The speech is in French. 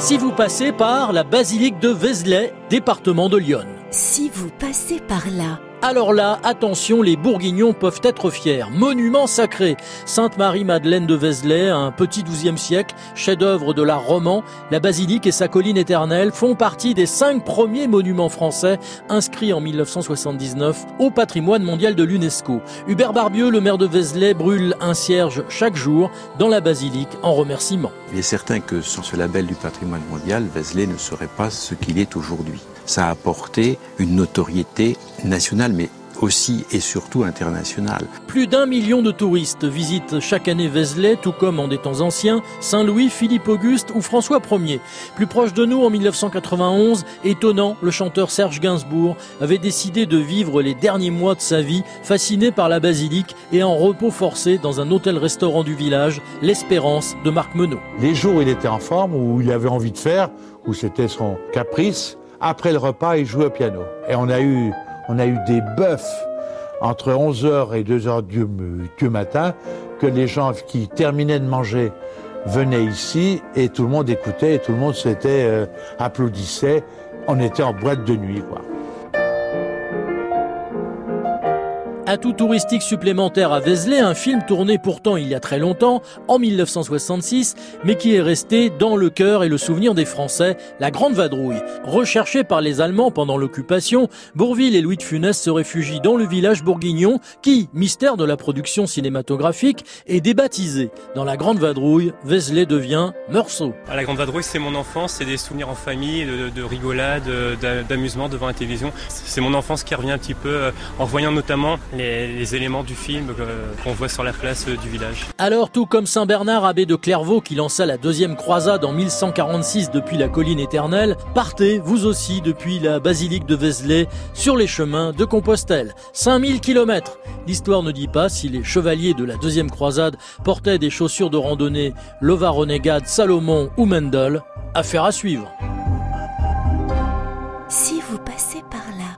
si vous passez par la basilique de Vézelay, département de Lyon. Si vous passez par là, alors là, attention, les Bourguignons peuvent être fiers. Monument sacré. Sainte-Marie-Madeleine de Vézelay, un petit XIIe siècle, chef-d'œuvre de l'art roman, la basilique et sa colline éternelle font partie des cinq premiers monuments français inscrits en 1979 au patrimoine mondial de l'UNESCO. Hubert Barbieux, le maire de Vézelay, brûle un cierge chaque jour dans la basilique en remerciement. Il est certain que sans ce label du patrimoine mondial, Vézelay ne serait pas ce qu'il est aujourd'hui ça a apporté une notoriété nationale, mais aussi et surtout internationale. Plus d'un million de touristes visitent chaque année Vézelay, tout comme en des temps anciens, Saint-Louis, Philippe-Auguste ou François Ier. Plus proche de nous, en 1991, étonnant, le chanteur Serge Gainsbourg avait décidé de vivre les derniers mois de sa vie fasciné par la basilique et en repos forcé dans un hôtel-restaurant du village, l'Espérance de Marc Menot. Les jours où il était en forme, où il avait envie de faire, où c'était son caprice, après le repas, il jouait au piano. Et on a eu, on a eu des bœufs entre 11h et 2h du, du matin que les gens qui terminaient de manger venaient ici et tout le monde écoutait et tout le monde s'était euh, applaudissait. On était en boîte de nuit. Atout touristique supplémentaire à Vézelay, un film tourné pourtant il y a très longtemps, en 1966, mais qui est resté dans le cœur et le souvenir des Français, La Grande Vadrouille. Recherché par les Allemands pendant l'occupation, Bourville et Louis de Funès se réfugient dans le village bourguignon qui, mystère de la production cinématographique, est débaptisé. Dans La Grande Vadrouille, Vézelay devient Meursault. La Grande Vadrouille, c'est mon enfance, c'est des souvenirs en famille, de, rigolade, d'amusement devant la télévision. C'est mon enfance qui revient un petit peu euh, en voyant notamment les, éléments du film qu'on voit sur la place euh, du village. Alors, tout comme Saint Bernard, abbé de Clairvaux, qui lança la deuxième croisade en 1146 depuis la colline éternelle, partez, vous aussi, depuis la basilique de Vézelay, sur les chemins de Compostelle. 5000 km L'histoire ne dit pas si les chevaliers de la deuxième croisade portaient des chaussures de randonnée Lova Renegade, Salomon ou Mendel. Affaire à suivre. Si vous passez par là,